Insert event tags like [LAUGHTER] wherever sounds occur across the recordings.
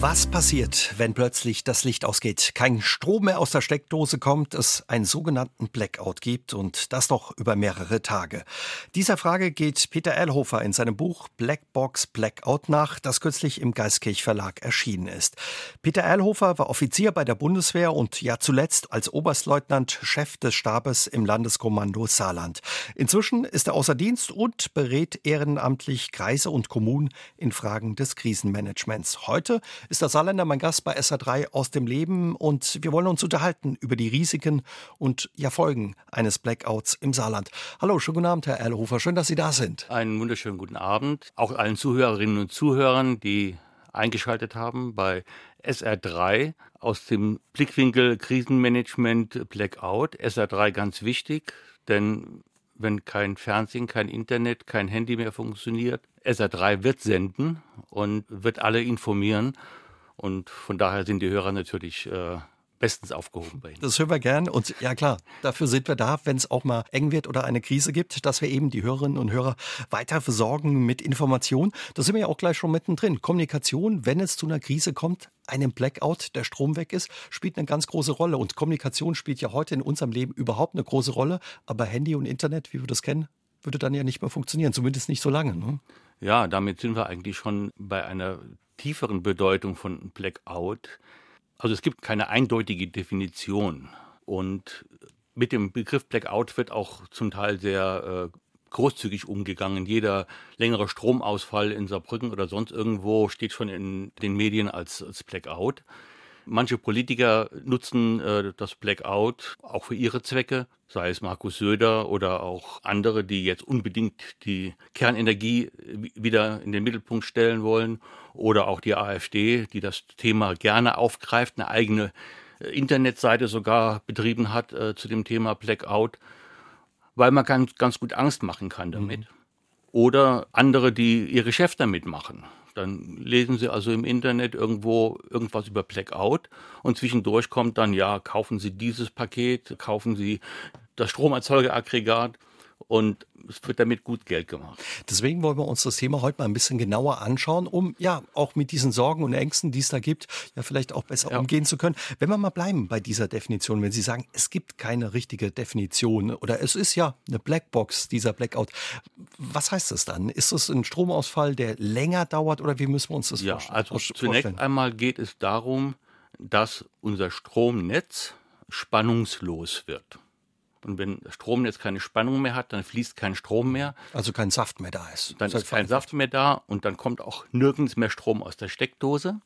Was passiert, wenn plötzlich das Licht ausgeht, kein Strom mehr aus der Steckdose kommt, es einen sogenannten Blackout gibt und das noch über mehrere Tage? Dieser Frage geht Peter Erlhofer in seinem Buch Blackbox Blackout nach, das kürzlich im Geistkirch Verlag erschienen ist. Peter Erlhofer war Offizier bei der Bundeswehr und ja zuletzt als Oberstleutnant Chef des Stabes im Landeskommando Saarland. Inzwischen ist er außer Dienst und berät ehrenamtlich Kreise und Kommunen in Fragen des Krisenmanagements. Heute ist der Saarländer mein Gast bei SA3 aus dem Leben und wir wollen uns unterhalten über die Risiken und ja Folgen eines Blackouts im Saarland. Hallo, schönen guten Abend, Herr Erlhofer. Schön, dass Sie da sind. Einen wunderschönen guten Abend. Auch allen Zuhörerinnen und Zuhörern, die eingeschaltet haben bei SR3 aus dem Blickwinkel Krisenmanagement Blackout. SR3 ganz wichtig, denn wenn kein Fernsehen, kein Internet, kein Handy mehr funktioniert, SR3 wird senden und wird alle informieren. Und von daher sind die Hörer natürlich äh, bestens aufgehoben bei Ihnen. Das hören wir gern. Und ja klar, dafür sind wir da, wenn es auch mal eng wird oder eine Krise gibt, dass wir eben die Hörerinnen und Hörer weiter versorgen mit Informationen. Da sind wir ja auch gleich schon mittendrin. Kommunikation, wenn es zu einer Krise kommt, einem Blackout, der Strom weg ist, spielt eine ganz große Rolle. Und Kommunikation spielt ja heute in unserem Leben überhaupt eine große Rolle. Aber Handy und Internet, wie wir das kennen, würde dann ja nicht mehr funktionieren, zumindest nicht so lange. Ne? Ja, damit sind wir eigentlich schon bei einer tieferen Bedeutung von Blackout. Also es gibt keine eindeutige Definition. Und mit dem Begriff Blackout wird auch zum Teil sehr äh, großzügig umgegangen. Jeder längere Stromausfall in Saarbrücken oder sonst irgendwo steht schon in den Medien als, als Blackout. Manche Politiker nutzen äh, das Blackout auch für ihre Zwecke, sei es Markus Söder oder auch andere, die jetzt unbedingt die Kernenergie wieder in den Mittelpunkt stellen wollen, oder auch die AfD, die das Thema gerne aufgreift, eine eigene äh, Internetseite sogar betrieben hat äh, zu dem Thema Blackout, weil man ganz, ganz gut Angst machen kann damit. Mhm. Oder andere, die ihr Geschäft damit machen. Dann lesen Sie also im Internet irgendwo irgendwas über Blackout und zwischendurch kommt dann, ja, kaufen Sie dieses Paket, kaufen Sie das Stromerzeugeraggregat und es wird damit gut Geld gemacht. Deswegen wollen wir uns das Thema heute mal ein bisschen genauer anschauen, um ja auch mit diesen Sorgen und Ängsten, die es da gibt, ja vielleicht auch besser ja. umgehen zu können. Wenn wir mal bleiben bei dieser Definition, wenn Sie sagen, es gibt keine richtige Definition oder es ist ja eine Blackbox, dieser Blackout, was heißt das dann? Ist es ein Stromausfall, der länger dauert oder wie müssen wir uns das ja, vorstellen? Also zunächst einmal geht es darum, dass unser Stromnetz spannungslos wird. Und wenn Stromnetz keine Spannung mehr hat, dann fließt kein Strom mehr. Also kein Saft mehr da ist. Dann ist kein Saft mehr da und dann kommt auch nirgends mehr Strom aus der Steckdose.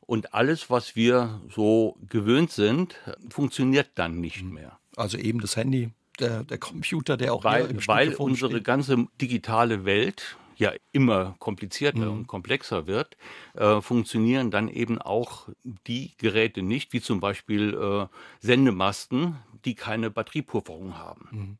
Und alles, was wir so gewöhnt sind, funktioniert dann nicht mhm. mehr. Also eben das Handy, der, der Computer, der auch weil, weil unsere steht. ganze digitale Welt ja immer komplizierter mhm. und komplexer wird, äh, funktionieren dann eben auch die Geräte nicht, wie zum Beispiel äh, Sendemasten, die keine Batteriepufferung haben. Mhm.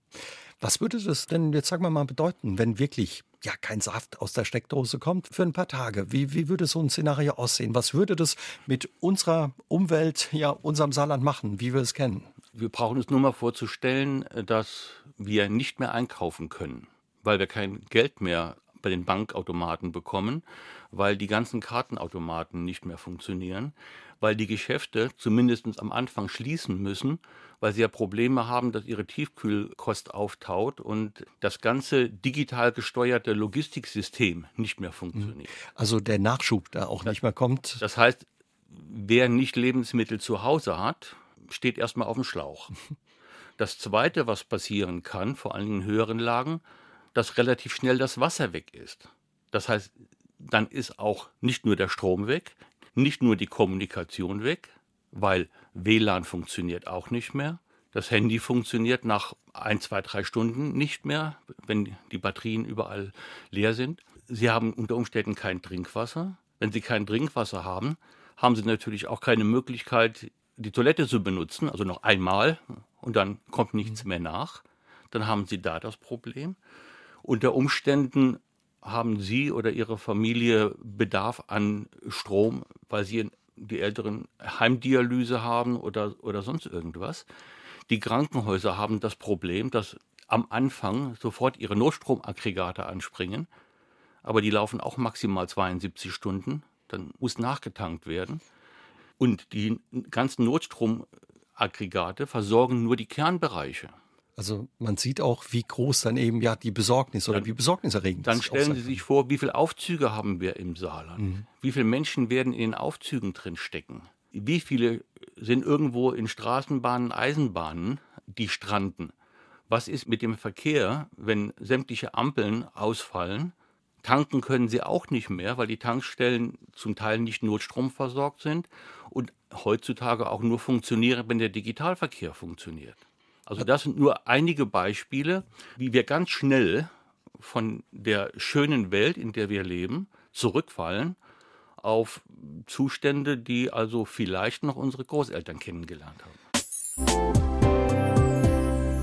Was würde das denn jetzt sagen wir mal bedeuten, wenn wirklich ja kein Saft aus der Steckdose kommt für ein paar Tage? Wie, wie würde so ein Szenario aussehen? Was würde das mit unserer Umwelt, ja unserem Saarland machen, wie wir es kennen? Wir brauchen uns nur mal vorzustellen, dass wir nicht mehr einkaufen können, weil wir kein Geld mehr bei den Bankautomaten bekommen, weil die ganzen Kartenautomaten nicht mehr funktionieren, weil die Geschäfte zumindest am Anfang schließen müssen, weil sie ja Probleme haben, dass ihre Tiefkühlkost auftaut und das ganze digital gesteuerte Logistiksystem nicht mehr funktioniert. Also der Nachschub da auch nicht mehr kommt. Das heißt, wer nicht Lebensmittel zu Hause hat, steht erstmal auf dem Schlauch. [LAUGHS] Das Zweite, was passieren kann, vor allen Dingen in höheren Lagen, dass relativ schnell das Wasser weg ist. Das heißt, dann ist auch nicht nur der Strom weg, nicht nur die Kommunikation weg, weil WLAN funktioniert auch nicht mehr. Das Handy funktioniert nach ein, zwei, drei Stunden nicht mehr, wenn die Batterien überall leer sind. Sie haben unter Umständen kein Trinkwasser. Wenn Sie kein Trinkwasser haben, haben Sie natürlich auch keine Möglichkeit, die Toilette zu benutzen, also noch einmal und dann kommt nichts mehr nach. Dann haben Sie da das Problem. Unter Umständen haben Sie oder Ihre Familie Bedarf an Strom, weil Sie die Älteren Heimdialyse haben oder, oder sonst irgendwas. Die Krankenhäuser haben das Problem, dass am Anfang sofort ihre Notstromaggregate anspringen, aber die laufen auch maximal 72 Stunden. Dann muss nachgetankt werden. Und die ganzen Notstromaggregate versorgen nur die Kernbereiche. Also man sieht auch, wie groß dann eben ja die Besorgnis oder dann, wie besorgniserregend Dann stellen Sie sich vor, wie viele Aufzüge haben wir im Saarland? Mhm. Wie viele Menschen werden in den Aufzügen drin stecken? Wie viele sind irgendwo in Straßenbahnen, Eisenbahnen, die stranden? Was ist mit dem Verkehr, wenn sämtliche Ampeln ausfallen? Tanken können sie auch nicht mehr, weil die Tankstellen zum Teil nicht notstromversorgt sind und heutzutage auch nur funktionieren, wenn der Digitalverkehr funktioniert. Also das sind nur einige Beispiele, wie wir ganz schnell von der schönen Welt, in der wir leben, zurückfallen auf Zustände, die also vielleicht noch unsere Großeltern kennengelernt haben.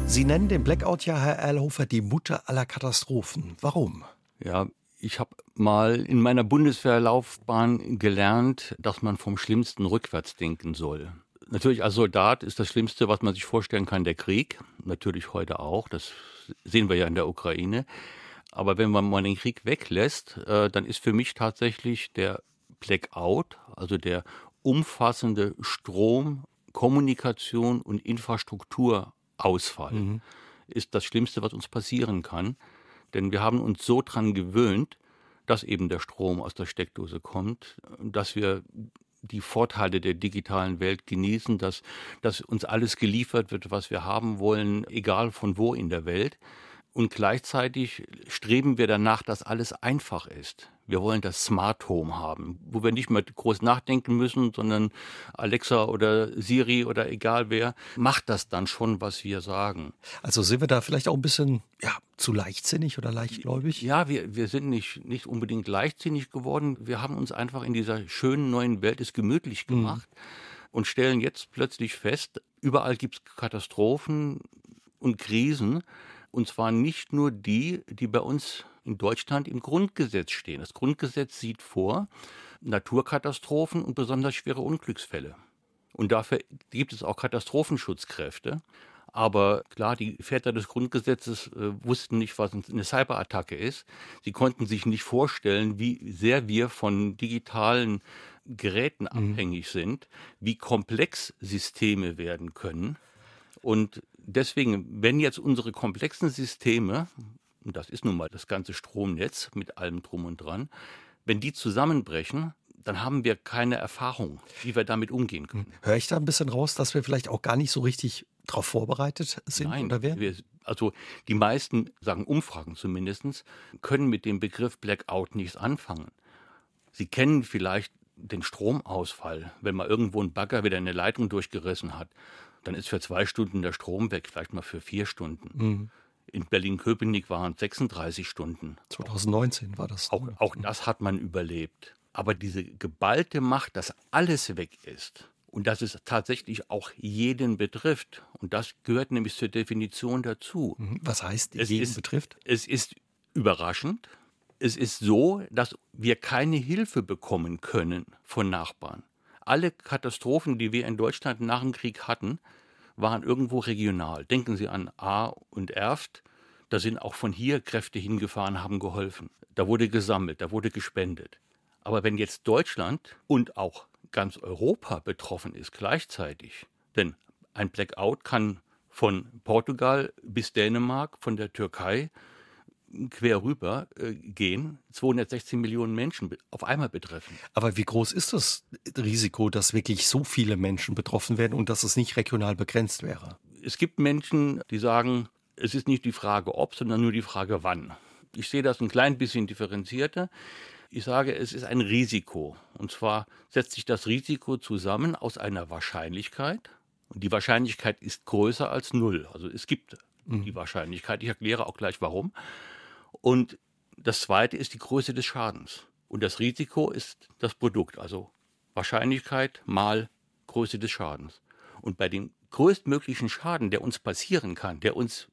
Sie nennen den Blackout ja, Herr Erlhofer, die Mutter aller Katastrophen. Warum? Ja, ich habe mal in meiner Bundeswehrlaufbahn gelernt, dass man vom Schlimmsten rückwärts denken soll. Natürlich als Soldat ist das Schlimmste, was man sich vorstellen kann, der Krieg. Natürlich heute auch. Das sehen wir ja in der Ukraine. Aber wenn man mal den Krieg weglässt, äh, dann ist für mich tatsächlich der Blackout, also der umfassende Strom, Kommunikation und Infrastrukturausfall, mhm. ist das Schlimmste, was uns passieren kann. Denn wir haben uns so dran gewöhnt, dass eben der Strom aus der Steckdose kommt, dass wir die Vorteile der digitalen Welt genießen, dass, dass uns alles geliefert wird, was wir haben wollen, egal von wo in der Welt. Und gleichzeitig streben wir danach, dass alles einfach ist. Wir wollen das Smart Home haben, wo wir nicht mehr groß nachdenken müssen, sondern Alexa oder Siri oder egal wer macht das dann schon, was wir sagen. Also sind wir da vielleicht auch ein bisschen ja, zu leichtsinnig oder leichtgläubig? Ja, wir, wir sind nicht, nicht unbedingt leichtsinnig geworden. Wir haben uns einfach in dieser schönen neuen Welt es gemütlich mhm. gemacht. Mhm. Und stellen jetzt plötzlich fest, überall gibt es Katastrophen und Krisen. Und zwar nicht nur die, die bei uns in Deutschland im Grundgesetz stehen. Das Grundgesetz sieht vor Naturkatastrophen und besonders schwere Unglücksfälle. Und dafür gibt es auch Katastrophenschutzkräfte. Aber klar, die Väter des Grundgesetzes äh, wussten nicht, was eine Cyberattacke ist. Sie konnten sich nicht vorstellen, wie sehr wir von digitalen Geräten mhm. abhängig sind, wie komplex Systeme werden können. Und deswegen, wenn jetzt unsere komplexen Systeme, und das ist nun mal das ganze Stromnetz mit allem drum und dran, wenn die zusammenbrechen, dann haben wir keine Erfahrung, wie wir damit umgehen können. Hm. Höre ich da ein bisschen raus, dass wir vielleicht auch gar nicht so richtig darauf vorbereitet sind Nein, oder Wir, also die meisten, sagen Umfragen zumindest, können mit dem Begriff Blackout nichts anfangen. Sie kennen vielleicht den Stromausfall, wenn mal irgendwo ein Bagger wieder eine Leitung durchgerissen hat dann ist für zwei Stunden der Strom weg, vielleicht mal für vier Stunden. Mhm. In Berlin-Köpenick waren es 36 Stunden. 2019 war das. Auch, auch das hat man überlebt. Aber diese geballte Macht, dass alles weg ist und dass es tatsächlich auch jeden betrifft, und das gehört nämlich zur Definition dazu. Mhm. Was heißt es jeden ist, betrifft? Es ist überraschend. Es ist so, dass wir keine Hilfe bekommen können von Nachbarn alle Katastrophen, die wir in Deutschland nach dem Krieg hatten, waren irgendwo regional. Denken Sie an A und Erft. Da sind auch von hier Kräfte hingefahren, haben geholfen. Da wurde gesammelt, da wurde gespendet. Aber wenn jetzt Deutschland und auch ganz Europa betroffen ist gleichzeitig, denn ein Blackout kann von Portugal bis Dänemark, von der Türkei quer rüber äh, gehen, 216 Millionen Menschen auf einmal betreffen. Aber wie groß ist das Risiko, dass wirklich so viele Menschen betroffen werden und dass es nicht regional begrenzt wäre? Es gibt Menschen, die sagen, es ist nicht die Frage ob, sondern nur die Frage wann. Ich sehe das ein klein bisschen differenzierter. Ich sage, es ist ein Risiko. Und zwar setzt sich das Risiko zusammen aus einer Wahrscheinlichkeit. Und die Wahrscheinlichkeit ist größer als null. Also es gibt mhm. die Wahrscheinlichkeit. Ich erkläre auch gleich warum. Und das zweite ist die Größe des Schadens. Und das Risiko ist das Produkt, also Wahrscheinlichkeit mal Größe des Schadens. Und bei dem größtmöglichen Schaden, der uns passieren kann, der uns,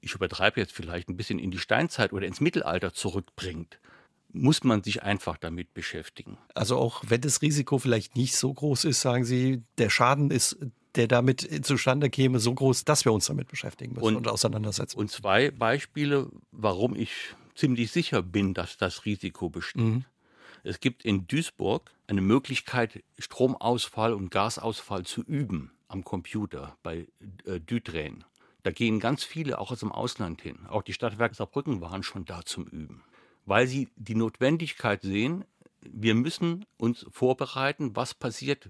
ich übertreibe jetzt vielleicht ein bisschen in die Steinzeit oder ins Mittelalter zurückbringt, muss man sich einfach damit beschäftigen. Also auch wenn das Risiko vielleicht nicht so groß ist, sagen Sie, der Schaden ist der damit zustande käme, so groß, dass wir uns damit beschäftigen müssen und, und auseinandersetzen. Und zwei Beispiele, warum ich ziemlich sicher bin, dass das Risiko besteht. Mhm. Es gibt in Duisburg eine Möglichkeit, Stromausfall und Gasausfall zu üben am Computer bei äh, Dütren. Da gehen ganz viele auch aus dem Ausland hin. Auch die Stadtwerke Saarbrücken waren schon da zum Üben, weil sie die Notwendigkeit sehen, wir müssen uns vorbereiten, was passiert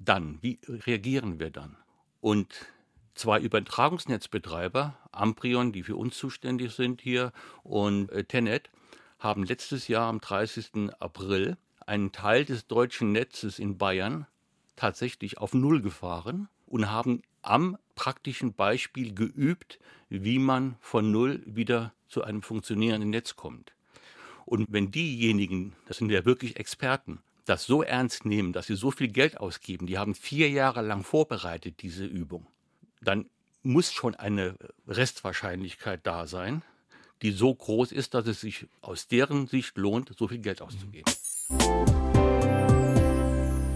dann, wie reagieren wir dann. Und zwei Übertragungsnetzbetreiber, Amprion, die für uns zuständig sind hier, und äh, Tenet, haben letztes Jahr am 30. April einen Teil des deutschen Netzes in Bayern tatsächlich auf Null gefahren und haben am praktischen Beispiel geübt, wie man von Null wieder zu einem funktionierenden Netz kommt. Und wenn diejenigen, das sind ja wirklich Experten, das so ernst nehmen, dass sie so viel Geld ausgeben, die haben vier Jahre lang vorbereitet, diese Übung, dann muss schon eine Restwahrscheinlichkeit da sein, die so groß ist, dass es sich aus deren Sicht lohnt, so viel Geld auszugeben.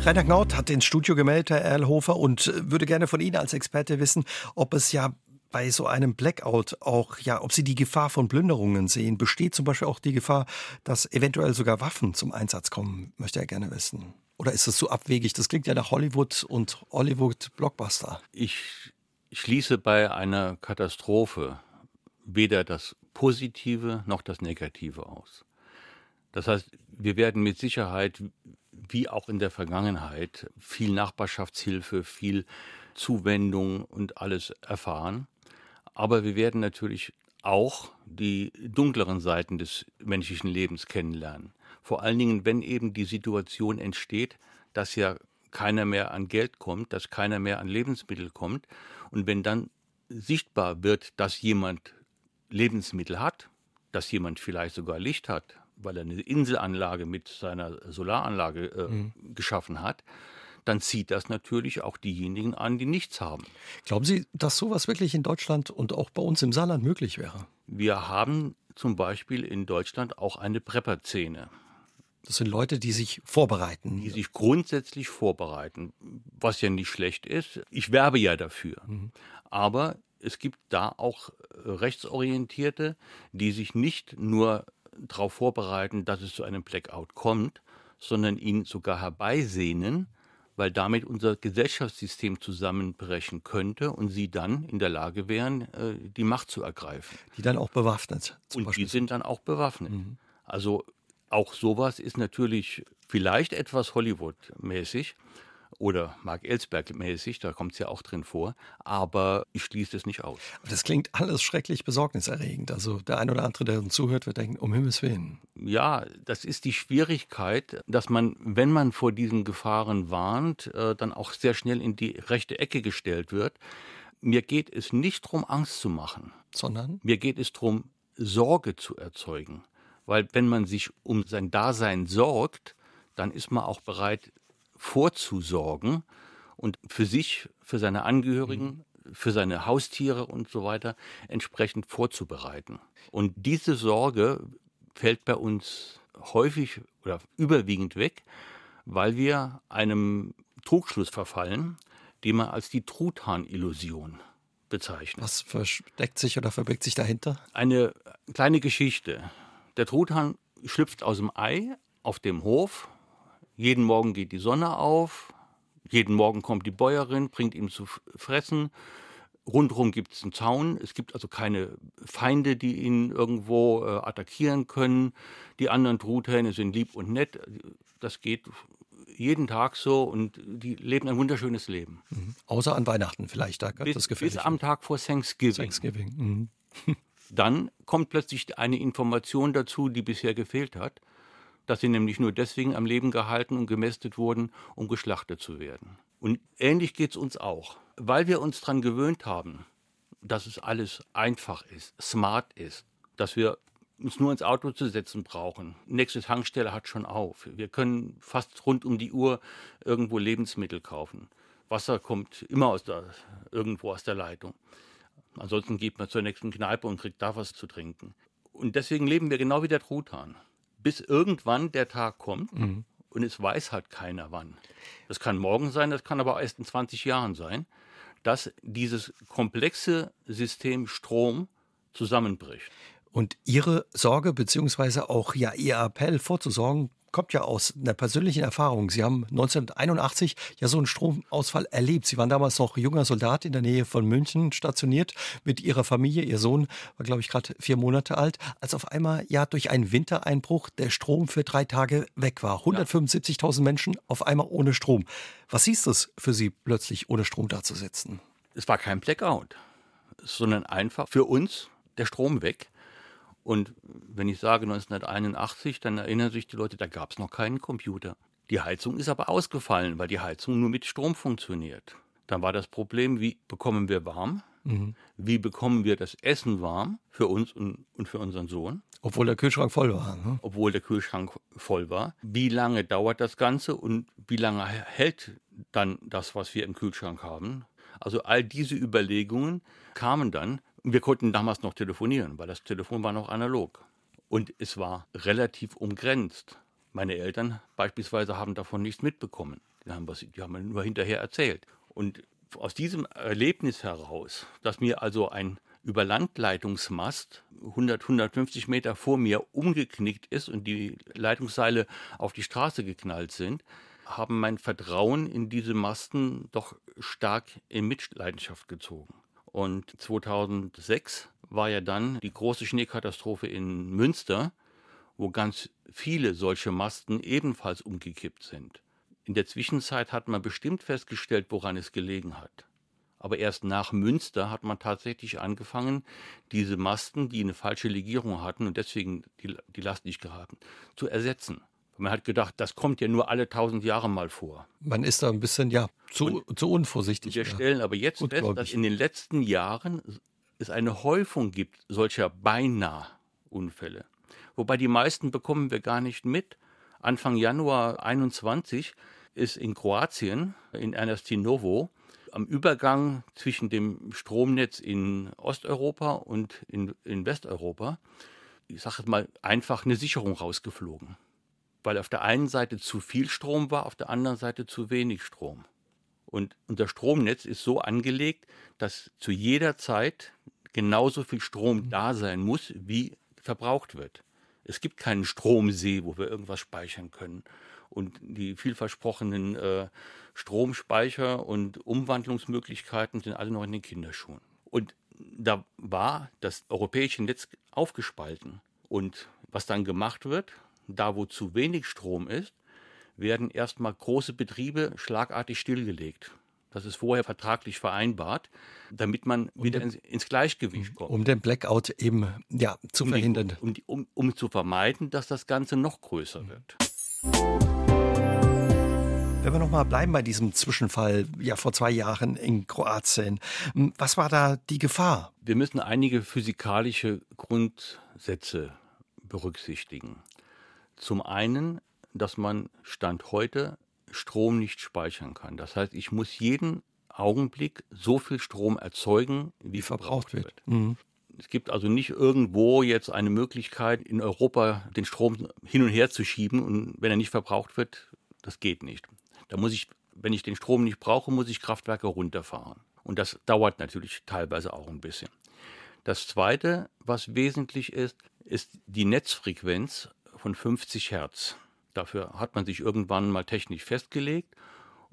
Rainer Knaut hat ins Studio gemeldet, Herr Erlhofer, und würde gerne von Ihnen als Experte wissen, ob es ja bei so einem Blackout auch, ja, ob Sie die Gefahr von Plünderungen sehen. Besteht zum Beispiel auch die Gefahr, dass eventuell sogar Waffen zum Einsatz kommen, möchte er gerne wissen. Oder ist zu so abwegig? Das klingt ja nach Hollywood und Hollywood-Blockbuster. Ich schließe bei einer Katastrophe weder das Positive noch das Negative aus. Das heißt, wir werden mit Sicherheit, wie auch in der Vergangenheit, viel Nachbarschaftshilfe, viel Zuwendung und alles erfahren. Aber wir werden natürlich auch die dunkleren Seiten des menschlichen Lebens kennenlernen. Vor allen Dingen, wenn eben die Situation entsteht, dass ja keiner mehr an Geld kommt, dass keiner mehr an Lebensmittel kommt. Und wenn dann sichtbar wird, dass jemand Lebensmittel hat, dass jemand vielleicht sogar Licht hat, weil er eine Inselanlage mit seiner Solaranlage äh, mhm. geschaffen hat, dann zieht das natürlich auch diejenigen an, die nichts haben. Glauben Sie, dass sowas wirklich in Deutschland und auch bei uns im Saarland möglich wäre? Wir haben zum Beispiel in Deutschland auch eine Prepper-Szene. Das sind Leute, die sich vorbereiten. Die sich grundsätzlich vorbereiten, was ja nicht schlecht ist. Ich werbe ja dafür. Mhm. Aber es gibt da auch Rechtsorientierte, die sich nicht nur darauf vorbereiten, dass es zu einem Blackout kommt, sondern ihn sogar herbeisehnen, weil damit unser Gesellschaftssystem zusammenbrechen könnte und sie dann in der Lage wären, äh, die Macht zu ergreifen. Die dann auch bewaffnet. und Beispiel. die sind dann auch bewaffnet. Mhm. Also auch sowas ist natürlich vielleicht etwas Hollywood-mäßig, oder Mark Ellsberg mäßig, da kommt es ja auch drin vor, aber ich schließe es nicht aus. Das klingt alles schrecklich besorgniserregend. Also der ein oder andere, der uns zuhört, wird denken, um Himmels Willen. Ja, das ist die Schwierigkeit, dass man, wenn man vor diesen Gefahren warnt, äh, dann auch sehr schnell in die rechte Ecke gestellt wird. Mir geht es nicht darum, Angst zu machen, sondern mir geht es darum, Sorge zu erzeugen. Weil wenn man sich um sein Dasein sorgt, dann ist man auch bereit, vorzusorgen und für sich, für seine Angehörigen, mhm. für seine Haustiere und so weiter entsprechend vorzubereiten. Und diese Sorge fällt bei uns häufig oder überwiegend weg, weil wir einem Trugschluss verfallen, den man als die Truthahn-Illusion bezeichnet. Was versteckt sich oder verbirgt sich dahinter? Eine kleine Geschichte. Der Truthahn schlüpft aus dem Ei auf dem Hof jeden Morgen geht die Sonne auf, jeden Morgen kommt die Bäuerin, bringt ihm zu fressen. Rundherum gibt es einen Zaun. Es gibt also keine Feinde, die ihn irgendwo äh, attackieren können. Die anderen Truthähne sind lieb und nett. Das geht jeden Tag so und die leben ein wunderschönes Leben. Mhm. Außer an Weihnachten vielleicht, da bis, das Bis am Tag vor Thanksgiving. Thanksgiving. Mhm. [LAUGHS] Dann kommt plötzlich eine Information dazu, die bisher gefehlt hat dass sie nämlich nur deswegen am Leben gehalten und gemästet wurden, um geschlachtet zu werden. Und ähnlich geht es uns auch, weil wir uns daran gewöhnt haben, dass es alles einfach ist, smart ist, dass wir uns nur ins Auto zu setzen brauchen. Nächste Tankstelle hat schon auf. Wir können fast rund um die Uhr irgendwo Lebensmittel kaufen. Wasser kommt immer aus der, irgendwo aus der Leitung. Ansonsten geht man zur nächsten Kneipe und kriegt da was zu trinken. Und deswegen leben wir genau wie der Truthahn bis irgendwann der Tag kommt, mhm. und es weiß halt keiner wann. Das kann morgen sein, das kann aber erst in 20 Jahren sein, dass dieses komplexe System Strom zusammenbricht. Und Ihre Sorge beziehungsweise auch ja Ihr Appell vorzusorgen, kommt ja aus einer persönlichen Erfahrung. Sie haben 1981 ja so einen Stromausfall erlebt. Sie waren damals noch junger Soldat in der Nähe von München stationiert mit Ihrer Familie. Ihr Sohn war, glaube ich, gerade vier Monate alt, als auf einmal ja durch einen Wintereinbruch der Strom für drei Tage weg war. 175.000 Menschen auf einmal ohne Strom. Was hieß das für Sie, plötzlich ohne Strom dazusitzen? Es war kein Blackout, sondern einfach für uns der Strom weg. Und wenn ich sage 1981, dann erinnern sich die Leute, da gab es noch keinen Computer. Die Heizung ist aber ausgefallen, weil die Heizung nur mit Strom funktioniert. Dann war das Problem, wie bekommen wir warm? Mhm. Wie bekommen wir das Essen warm für uns und, und für unseren Sohn? Obwohl der Kühlschrank voll war. Ne? Obwohl der Kühlschrank voll war. Wie lange dauert das Ganze und wie lange hält dann das, was wir im Kühlschrank haben? Also all diese Überlegungen kamen dann wir konnten damals noch telefonieren, weil das Telefon war noch analog. Und es war relativ umgrenzt. Meine Eltern beispielsweise haben davon nichts mitbekommen. Die haben, was, die haben nur hinterher erzählt. Und aus diesem Erlebnis heraus, dass mir also ein Überlandleitungsmast 100, 150 Meter vor mir umgeknickt ist und die Leitungsseile auf die Straße geknallt sind, haben mein Vertrauen in diese Masten doch stark in Mitleidenschaft gezogen. Und 2006 war ja dann die große Schneekatastrophe in Münster, wo ganz viele solche Masten ebenfalls umgekippt sind. In der Zwischenzeit hat man bestimmt festgestellt, woran es gelegen hat. Aber erst nach Münster hat man tatsächlich angefangen, diese Masten, die eine falsche Legierung hatten und deswegen die, die Last nicht gehabt, zu ersetzen. Man hat gedacht, das kommt ja nur alle tausend Jahre mal vor. Man ist da ein bisschen, ja, zu, zu unvorsichtig. Wir ja. stellen aber jetzt fest, dass in den letzten Jahren es eine Häufung gibt solcher beinahe Unfälle. Wobei die meisten bekommen wir gar nicht mit. Anfang Januar 21 ist in Kroatien, in Ernestinovo, am Übergang zwischen dem Stromnetz in Osteuropa und in, in Westeuropa, ich sage mal, einfach eine Sicherung rausgeflogen weil auf der einen Seite zu viel Strom war, auf der anderen Seite zu wenig Strom. Und unser Stromnetz ist so angelegt, dass zu jeder Zeit genauso viel Strom mhm. da sein muss, wie verbraucht wird. Es gibt keinen Stromsee, wo wir irgendwas speichern können. Und die vielversprochenen äh, Stromspeicher und Umwandlungsmöglichkeiten sind alle noch in den Kinderschuhen. Und da war das europäische Netz aufgespalten. Und was dann gemacht wird, da wo zu wenig Strom ist, werden erstmal große Betriebe schlagartig stillgelegt. Das ist vorher vertraglich vereinbart, damit man um wieder den, ins Gleichgewicht kommt. Um den Blackout eben ja, zu um verhindern. Die, um, um, um zu vermeiden, dass das Ganze noch größer mhm. wird. Wenn wir nochmal bleiben bei diesem Zwischenfall, ja vor zwei Jahren in Kroatien, was war da die Gefahr? Wir müssen einige physikalische Grundsätze berücksichtigen. Zum einen, dass man Stand heute Strom nicht speichern kann. Das heißt, ich muss jeden Augenblick so viel Strom erzeugen, wie verbraucht wird. wird. Mhm. Es gibt also nicht irgendwo jetzt eine Möglichkeit, in Europa den Strom hin und her zu schieben und wenn er nicht verbraucht wird, das geht nicht. Da muss ich, wenn ich den Strom nicht brauche, muss ich Kraftwerke runterfahren. Und das dauert natürlich teilweise auch ein bisschen. Das Zweite, was wesentlich ist, ist die Netzfrequenz von 50 Hertz. Dafür hat man sich irgendwann mal technisch festgelegt.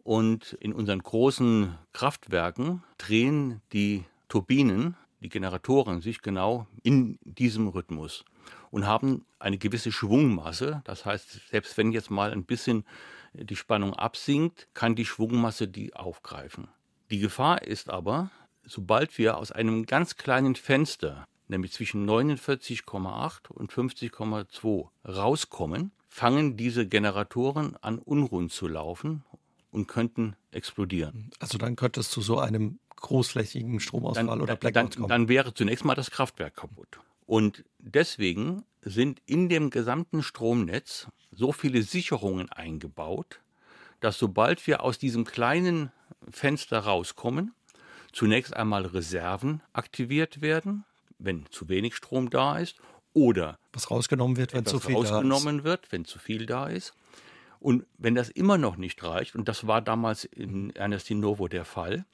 Und in unseren großen Kraftwerken drehen die Turbinen, die Generatoren sich genau in diesem Rhythmus und haben eine gewisse Schwungmasse. Das heißt, selbst wenn jetzt mal ein bisschen die Spannung absinkt, kann die Schwungmasse die aufgreifen. Die Gefahr ist aber, sobald wir aus einem ganz kleinen Fenster nämlich zwischen 49,8 und 50,2 rauskommen, fangen diese Generatoren an unrund zu laufen und könnten explodieren. Also dann könnte es zu so einem großflächigen Stromausfall dann, oder Blackout kommen. Dann wäre zunächst mal das Kraftwerk kaputt. Und deswegen sind in dem gesamten Stromnetz so viele Sicherungen eingebaut, dass sobald wir aus diesem kleinen Fenster rauskommen, zunächst einmal Reserven aktiviert werden, wenn zu wenig Strom da ist oder was rausgenommen wird, wenn zu viel rausgenommen da ist. wird, wenn zu viel da ist. Und wenn das immer noch nicht reicht, und das war damals in Ernestinovo der Fall,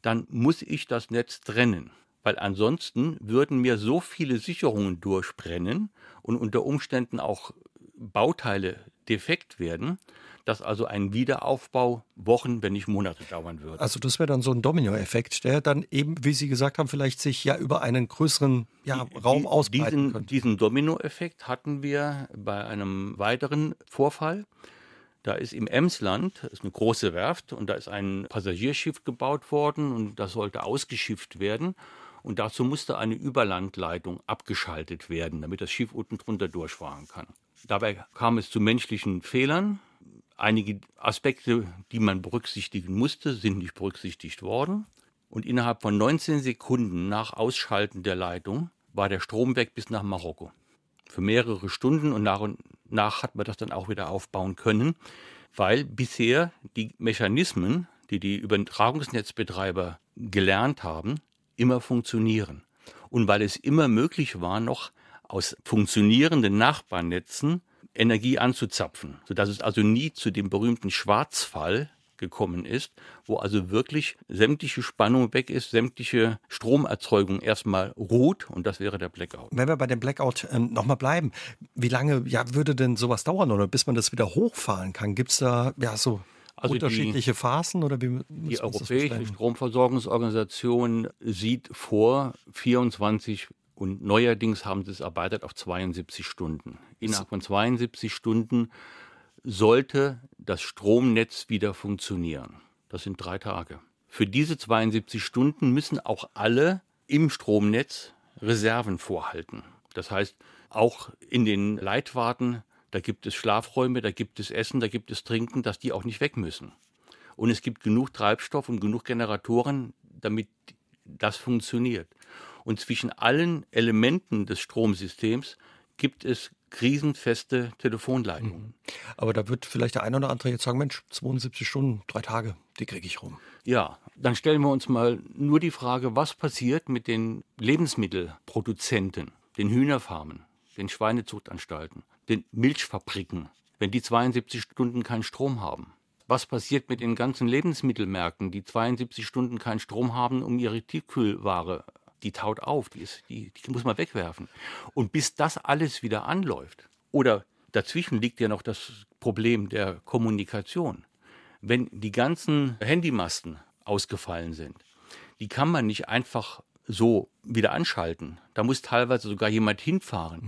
dann muss ich das Netz trennen. Weil ansonsten würden mir so viele Sicherungen durchbrennen und unter Umständen auch Bauteile defekt werden, dass also ein Wiederaufbau Wochen, wenn nicht Monate dauern würde. Also das wäre dann so ein Dominoeffekt, der dann eben, wie Sie gesagt haben, vielleicht sich ja über einen größeren ja, die, Raum ausbreiten diesen, könnte. Diesen Dominoeffekt hatten wir bei einem weiteren Vorfall. Da ist im Emsland, ist eine große Werft, und da ist ein Passagierschiff gebaut worden und das sollte ausgeschifft werden. Und dazu musste eine Überlandleitung abgeschaltet werden, damit das Schiff unten drunter durchfahren kann. Dabei kam es zu menschlichen Fehlern. Einige Aspekte, die man berücksichtigen musste, sind nicht berücksichtigt worden. Und innerhalb von 19 Sekunden nach Ausschalten der Leitung war der Strom weg bis nach Marokko. Für mehrere Stunden und nach und nach hat man das dann auch wieder aufbauen können, weil bisher die Mechanismen, die die Übertragungsnetzbetreiber gelernt haben, immer funktionieren. Und weil es immer möglich war, noch aus funktionierenden Nachbarnetzen Energie anzuzapfen, sodass es also nie zu dem berühmten Schwarzfall gekommen ist, wo also wirklich sämtliche Spannung weg ist, sämtliche Stromerzeugung erstmal ruht und das wäre der Blackout. Wenn wir bei dem Blackout ähm, nochmal bleiben, wie lange ja, würde denn sowas dauern oder bis man das wieder hochfahren kann? Gibt es da ja so also unterschiedliche die, Phasen oder wie Die Europäische Stromversorgungsorganisation sieht vor 24 und neuerdings haben sie es erweitert auf 72 Stunden. Innerhalb von 72 Stunden sollte das Stromnetz wieder funktionieren. Das sind drei Tage. Für diese 72 Stunden müssen auch alle im Stromnetz Reserven vorhalten. Das heißt, auch in den Leitwarten, da gibt es Schlafräume, da gibt es Essen, da gibt es Trinken, dass die auch nicht weg müssen. Und es gibt genug Treibstoff und genug Generatoren, damit das funktioniert. Und zwischen allen Elementen des Stromsystems gibt es krisenfeste Telefonleitungen. Mhm. Aber da wird vielleicht der eine oder andere jetzt sagen, Mensch, 72 Stunden, drei Tage, die kriege ich rum. Ja, dann stellen wir uns mal nur die Frage, was passiert mit den Lebensmittelproduzenten, den Hühnerfarmen, den Schweinezuchtanstalten, den Milchfabriken, wenn die 72 Stunden keinen Strom haben. Was passiert mit den ganzen Lebensmittelmärkten, die 72 Stunden keinen Strom haben, um ihre Tiefkühlware die taut auf, die, ist, die, die muss man wegwerfen. Und bis das alles wieder anläuft, oder dazwischen liegt ja noch das Problem der Kommunikation. Wenn die ganzen Handymasten ausgefallen sind, die kann man nicht einfach so wieder anschalten. Da muss teilweise sogar jemand hinfahren.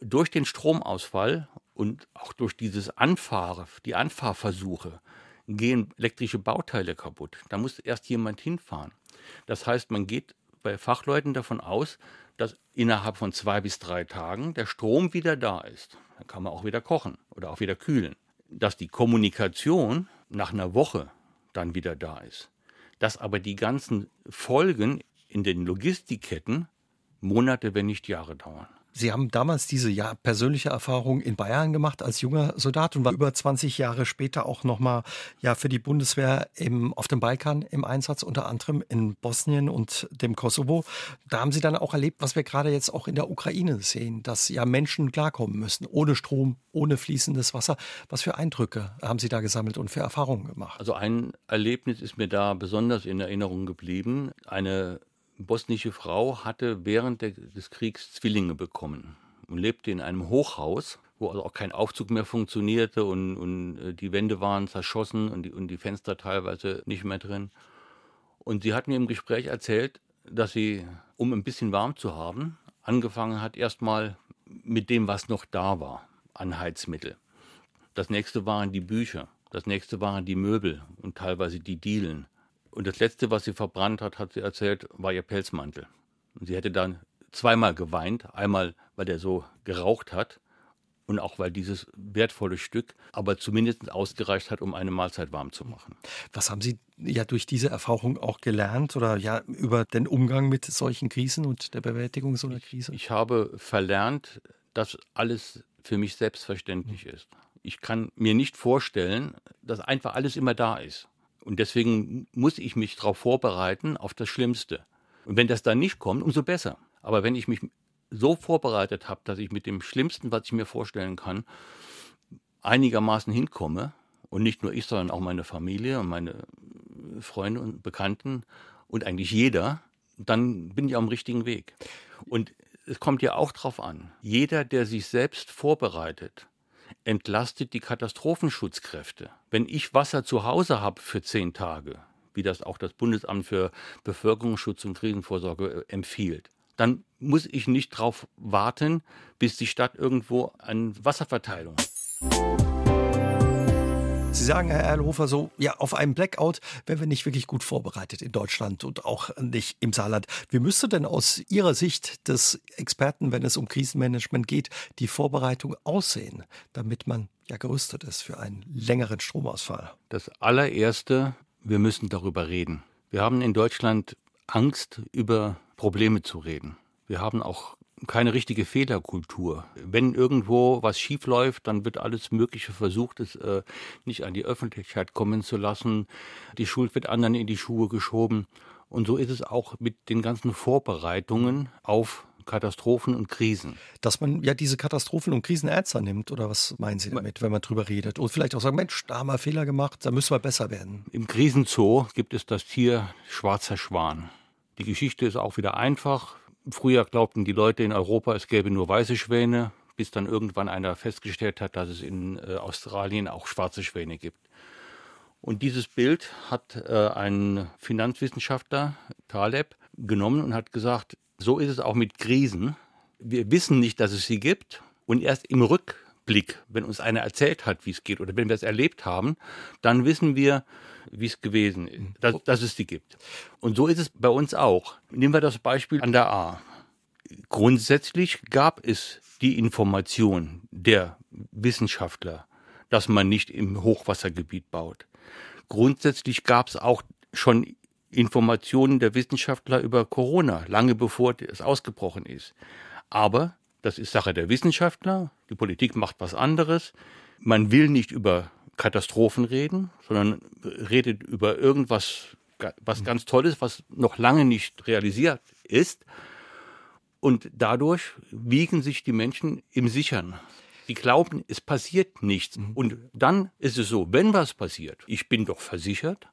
Mhm. Durch den Stromausfall und auch durch dieses Anfahren, die Anfahrversuche, gehen elektrische Bauteile kaputt. Da muss erst jemand hinfahren. Das heißt, man geht bei Fachleuten davon aus, dass innerhalb von zwei bis drei Tagen der Strom wieder da ist. Dann kann man auch wieder kochen oder auch wieder kühlen. Dass die Kommunikation nach einer Woche dann wieder da ist. Dass aber die ganzen Folgen in den Logistikketten Monate, wenn nicht Jahre dauern. Sie haben damals diese ja, persönliche Erfahrung in Bayern gemacht als junger Soldat und war über 20 Jahre später auch nochmal ja, für die Bundeswehr im, auf dem Balkan im Einsatz, unter anderem in Bosnien und dem Kosovo. Da haben Sie dann auch erlebt, was wir gerade jetzt auch in der Ukraine sehen, dass ja Menschen klarkommen müssen, ohne Strom, ohne fließendes Wasser. Was für Eindrücke haben Sie da gesammelt und für Erfahrungen gemacht? Also ein Erlebnis ist mir da besonders in Erinnerung geblieben. Eine bosnische Frau hatte während des Kriegs Zwillinge bekommen und lebte in einem Hochhaus, wo also auch kein Aufzug mehr funktionierte und, und äh, die Wände waren zerschossen und die, und die Fenster teilweise nicht mehr drin. Und sie hat mir im Gespräch erzählt, dass sie, um ein bisschen warm zu haben, angefangen hat erstmal mit dem, was noch da war, an Heizmittel. Das nächste waren die Bücher, das nächste waren die Möbel und teilweise die Dielen. Und das Letzte, was sie verbrannt hat, hat sie erzählt, war ihr Pelzmantel. Und sie hätte dann zweimal geweint. Einmal, weil der so geraucht hat und auch weil dieses wertvolle Stück aber zumindest ausgereicht hat, um eine Mahlzeit warm zu machen. Was haben Sie ja durch diese Erfahrung auch gelernt oder ja über den Umgang mit solchen Krisen und der Bewältigung so einer Krise? Ich, ich habe verlernt, dass alles für mich selbstverständlich ist. Ich kann mir nicht vorstellen, dass einfach alles immer da ist. Und deswegen muss ich mich darauf vorbereiten, auf das Schlimmste. Und wenn das dann nicht kommt, umso besser. Aber wenn ich mich so vorbereitet habe, dass ich mit dem Schlimmsten, was ich mir vorstellen kann, einigermaßen hinkomme, und nicht nur ich, sondern auch meine Familie und meine Freunde und Bekannten und eigentlich jeder, dann bin ich auf dem richtigen Weg. Und es kommt ja auch darauf an, jeder, der sich selbst vorbereitet, entlastet die Katastrophenschutzkräfte. Wenn ich Wasser zu Hause habe für zehn Tage, wie das auch das Bundesamt für Bevölkerungsschutz und Krisenvorsorge äh, empfiehlt, dann muss ich nicht darauf warten, bis die Stadt irgendwo eine Wasserverteilung hat. Sie sagen, Herr Erlhofer, so, ja, auf einen Blackout wären wir nicht wirklich gut vorbereitet in Deutschland und auch nicht im Saarland. Wie müsste denn aus Ihrer Sicht des Experten, wenn es um Krisenmanagement geht, die Vorbereitung aussehen, damit man ja gerüstet ist für einen längeren Stromausfall? Das allererste, wir müssen darüber reden. Wir haben in Deutschland Angst, über Probleme zu reden. Wir haben auch keine richtige Fehlerkultur. Wenn irgendwo was schief läuft, dann wird alles Mögliche versucht, es äh, nicht an die Öffentlichkeit kommen zu lassen. Die Schuld wird anderen in die Schuhe geschoben. Und so ist es auch mit den ganzen Vorbereitungen auf Katastrophen und Krisen. Dass man ja diese Katastrophen und Krisen ernster nimmt, oder was meinen Sie damit, wenn man drüber redet? Und vielleicht auch sagen, Mensch, da haben wir Fehler gemacht, da müssen wir besser werden. Im Krisenzoo gibt es das Tier Schwarzer Schwan. Die Geschichte ist auch wieder einfach. Früher glaubten die Leute in Europa, es gäbe nur weiße Schwäne, bis dann irgendwann einer festgestellt hat, dass es in äh, Australien auch schwarze Schwäne gibt. Und dieses Bild hat äh, ein Finanzwissenschaftler, Taleb, genommen und hat gesagt, so ist es auch mit Krisen. Wir wissen nicht, dass es sie gibt. Und erst im Rückblick, wenn uns einer erzählt hat, wie es geht, oder wenn wir es erlebt haben, dann wissen wir, wie es gewesen ist, dass, dass es die gibt. Und so ist es bei uns auch. Nehmen wir das Beispiel an der A. Grundsätzlich gab es die Information der Wissenschaftler, dass man nicht im Hochwassergebiet baut. Grundsätzlich gab es auch schon Informationen der Wissenschaftler über Corona, lange bevor es ausgebrochen ist. Aber das ist Sache der Wissenschaftler. Die Politik macht was anderes. Man will nicht über Katastrophen reden, sondern redet über irgendwas, was ganz Tolles, was noch lange nicht realisiert ist. Und dadurch wiegen sich die Menschen im Sichern. Sie glauben, es passiert nichts. Mhm. Und dann ist es so, wenn was passiert, ich bin doch versichert.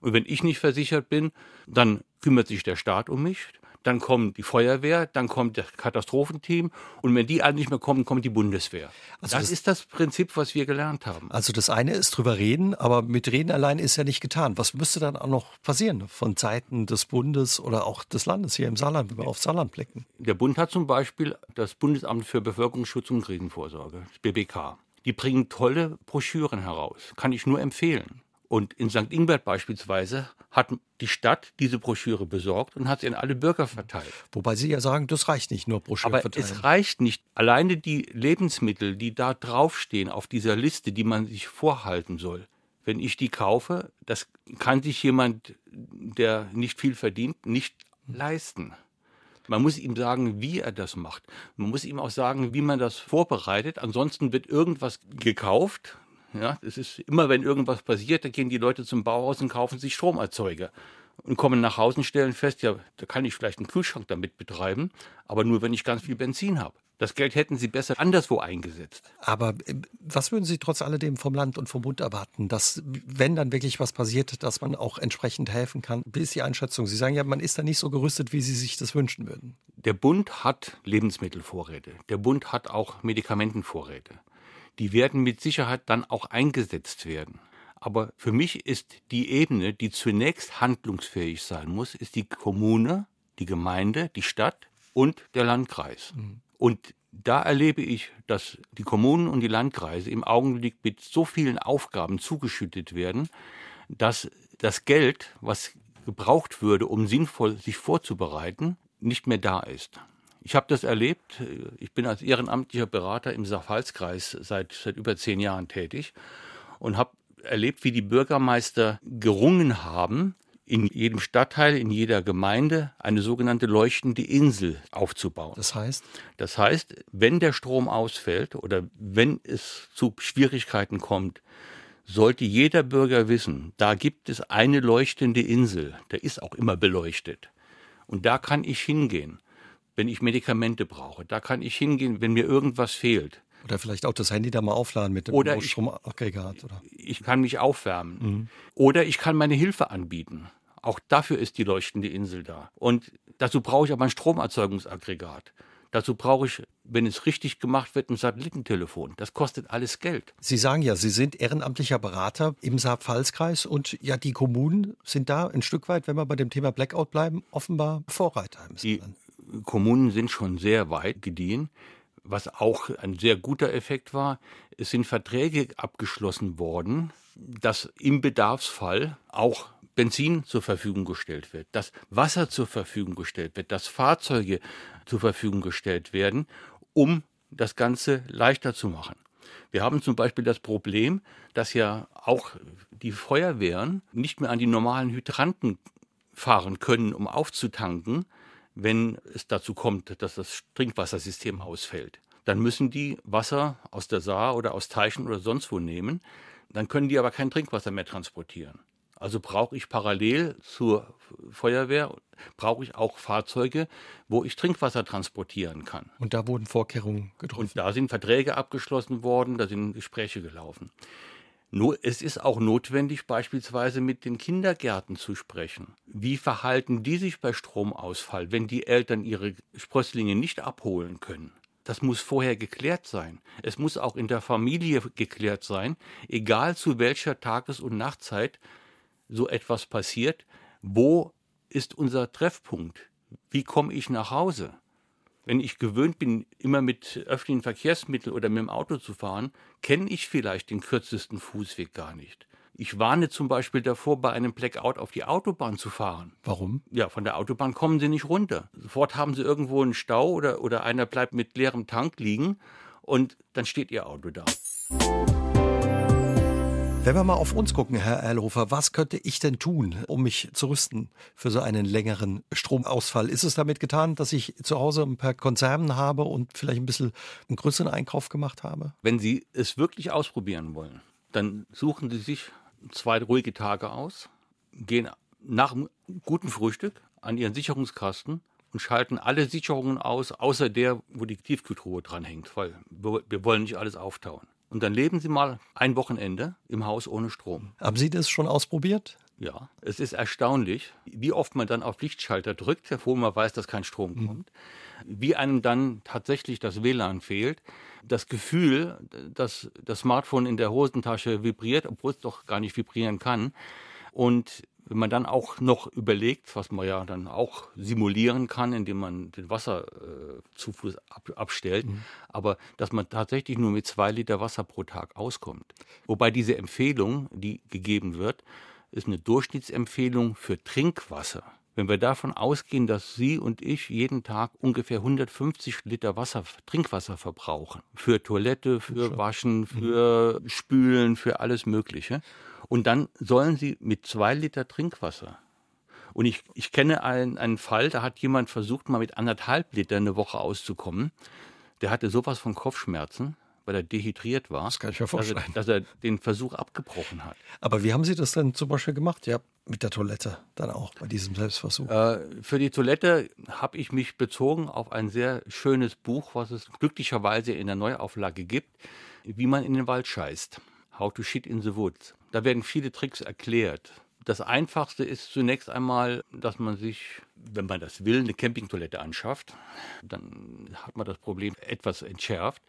Und wenn ich nicht versichert bin, dann kümmert sich der Staat um mich dann kommt die Feuerwehr, dann kommt das Katastrophenteam und wenn die alle nicht mehr kommen, kommt die Bundeswehr. Also das, das, ist das Prinzip, was wir gelernt haben. Also das eine ist drüber reden, aber mit reden allein ist ja nicht getan. Was müsste dann auch noch passieren von Seiten des Bundes oder auch des Landes hier im Saarland, wenn wir auf Saarland blicken? Der Bund hat zum Beispiel das Bundesamt für Bevölkerungsschutz und Krisenvorsorge, das BBK. Die bringen tolle Broschüren heraus, kann ich nur empfehlen. Und in St. Ingbert beispielsweise hat die Stadt diese Broschüre besorgt und hat sie an alle Bürger verteilt. Wobei Sie ja sagen, das reicht nicht, nur Broschüre Aber verteilen. es reicht nicht. Alleine die Lebensmittel, die da draufstehen auf dieser Liste, die man sich vorhalten soll, wenn ich die kaufe, das kann sich jemand, der nicht viel verdient, nicht leisten. Man muss ihm sagen, wie er das macht. Man muss ihm auch sagen, wie man das vorbereitet. Ansonsten wird irgendwas gekauft, ja, es ist immer, wenn irgendwas passiert, da gehen die Leute zum Bauhaus und kaufen sich Stromerzeuger und kommen nach Hause und stellen fest, ja, da kann ich vielleicht einen Kühlschrank damit betreiben, aber nur, wenn ich ganz viel Benzin habe. Das Geld hätten sie besser anderswo eingesetzt. Aber äh, was würden Sie trotz alledem vom Land und vom Bund erwarten, dass, wenn dann wirklich was passiert, dass man auch entsprechend helfen kann? Wie ist die Einschätzung? Sie sagen ja, man ist da nicht so gerüstet, wie Sie sich das wünschen würden. Der Bund hat Lebensmittelvorräte. Der Bund hat auch Medikamentenvorräte die werden mit Sicherheit dann auch eingesetzt werden. Aber für mich ist die Ebene, die zunächst handlungsfähig sein muss, ist die Kommune, die Gemeinde, die Stadt und der Landkreis. Mhm. Und da erlebe ich, dass die Kommunen und die Landkreise im Augenblick mit so vielen Aufgaben zugeschüttet werden, dass das Geld, was gebraucht würde, um sinnvoll sich vorzubereiten, nicht mehr da ist. Ich habe das erlebt. Ich bin als ehrenamtlicher Berater im Saarpfalzkreis seit, seit über zehn Jahren tätig und habe erlebt, wie die Bürgermeister gerungen haben, in jedem Stadtteil, in jeder Gemeinde eine sogenannte leuchtende Insel aufzubauen. Das heißt? Das heißt, wenn der Strom ausfällt oder wenn es zu Schwierigkeiten kommt, sollte jeder Bürger wissen, da gibt es eine leuchtende Insel, der ist auch immer beleuchtet. Und da kann ich hingehen wenn ich Medikamente brauche. Da kann ich hingehen, wenn mir irgendwas fehlt. Oder vielleicht auch das Handy da mal aufladen mit dem oder Stromaggregat. Oder? Ich kann mich aufwärmen. Mhm. Oder ich kann meine Hilfe anbieten. Auch dafür ist die leuchtende Insel da. Und dazu brauche ich aber ein Stromerzeugungsaggregat. Dazu brauche ich, wenn es richtig gemacht wird, ein Satellitentelefon. Das kostet alles Geld. Sie sagen ja, Sie sind ehrenamtlicher Berater im Saar-Pfalz-Kreis und ja, die Kommunen sind da ein Stück weit, wenn wir bei dem Thema Blackout bleiben, offenbar Vorreiter im Die Kommunen sind schon sehr weit gediehen. Was auch ein sehr guter Effekt war, es sind Verträge abgeschlossen worden, dass im Bedarfsfall auch Benzin zur Verfügung gestellt wird, dass Wasser zur Verfügung gestellt wird, dass Fahrzeuge zur Verfügung gestellt werden, um das Ganze leichter zu machen. Wir haben zum Beispiel das Problem, dass ja auch die Feuerwehren nicht mehr an die normalen Hydranten fahren können, um aufzutanken, wenn es dazu kommt, dass das Trinkwassersystem ausfällt. Dann müssen die Wasser aus der Saar oder aus Teichen oder sonst wo nehmen. Dann können die aber kein Trinkwasser mehr transportieren. Also brauche ich parallel zur Feuerwehr, brauche ich auch Fahrzeuge, wo ich Trinkwasser transportieren kann. Und da wurden Vorkehrungen getroffen. Und da sind Verträge abgeschlossen worden, da sind Gespräche gelaufen. Es ist auch notwendig, beispielsweise mit den Kindergärten zu sprechen. Wie verhalten die sich bei Stromausfall, wenn die Eltern ihre Sprösslinge nicht abholen können? Das muss vorher geklärt sein. Es muss auch in der Familie geklärt sein, egal zu welcher Tages- und Nachtzeit so etwas passiert, wo ist unser Treffpunkt? Wie komme ich nach Hause? Wenn ich gewöhnt bin, immer mit öffentlichen Verkehrsmitteln oder mit dem Auto zu fahren, kenne ich vielleicht den kürzesten Fußweg gar nicht. Ich warne zum Beispiel davor, bei einem Blackout auf die Autobahn zu fahren. Warum? Ja, von der Autobahn kommen sie nicht runter. Sofort haben sie irgendwo einen Stau oder, oder einer bleibt mit leerem Tank liegen und dann steht ihr Auto da. Wenn wir mal auf uns gucken, Herr Erlhofer, was könnte ich denn tun, um mich zu rüsten für so einen längeren Stromausfall? Ist es damit getan, dass ich zu Hause ein paar Konserven habe und vielleicht ein bisschen einen größeren Einkauf gemacht habe? Wenn Sie es wirklich ausprobieren wollen, dann suchen Sie sich zwei ruhige Tage aus, gehen nach einem guten Frühstück an Ihren Sicherungskasten und schalten alle Sicherungen aus, außer der, wo die Tiefkühltruhe dranhängt, weil wir wollen nicht alles auftauen. Und dann leben Sie mal ein Wochenende im Haus ohne Strom. Haben Sie das schon ausprobiert? Ja, es ist erstaunlich, wie oft man dann auf Lichtschalter drückt, obwohl man weiß, dass kein Strom mhm. kommt. Wie einem dann tatsächlich das WLAN fehlt. Das Gefühl, dass das Smartphone in der Hosentasche vibriert, obwohl es doch gar nicht vibrieren kann. Und wenn man dann auch noch überlegt, was man ja dann auch simulieren kann, indem man den Wasserzufluss äh, ab, abstellt, mhm. aber dass man tatsächlich nur mit zwei Liter Wasser pro Tag auskommt. Wobei diese Empfehlung, die gegeben wird, ist eine Durchschnittsempfehlung für Trinkwasser. Wenn wir davon ausgehen, dass Sie und ich jeden Tag ungefähr 150 Liter Wasser, Trinkwasser verbrauchen, für Toilette, für Waschen, für mhm. Spülen, für alles Mögliche, und dann sollen sie mit zwei Liter Trinkwasser. Und ich, ich kenne einen, einen Fall, da hat jemand versucht, mal mit anderthalb Liter eine Woche auszukommen. Der hatte sowas von Kopfschmerzen, weil er dehydriert war. Das kann ich mir vorstellen. Dass er, dass er den Versuch abgebrochen hat. Aber wie haben Sie das denn zum Beispiel gemacht? Ja, mit der Toilette dann auch bei diesem Selbstversuch? Äh, für die Toilette habe ich mich bezogen auf ein sehr schönes Buch, was es glücklicherweise in der Neuauflage gibt, wie man in den Wald scheißt. How to Shit in the Woods. Da werden viele Tricks erklärt. Das Einfachste ist zunächst einmal, dass man sich, wenn man das will, eine Campingtoilette anschafft. Dann hat man das Problem etwas entschärft.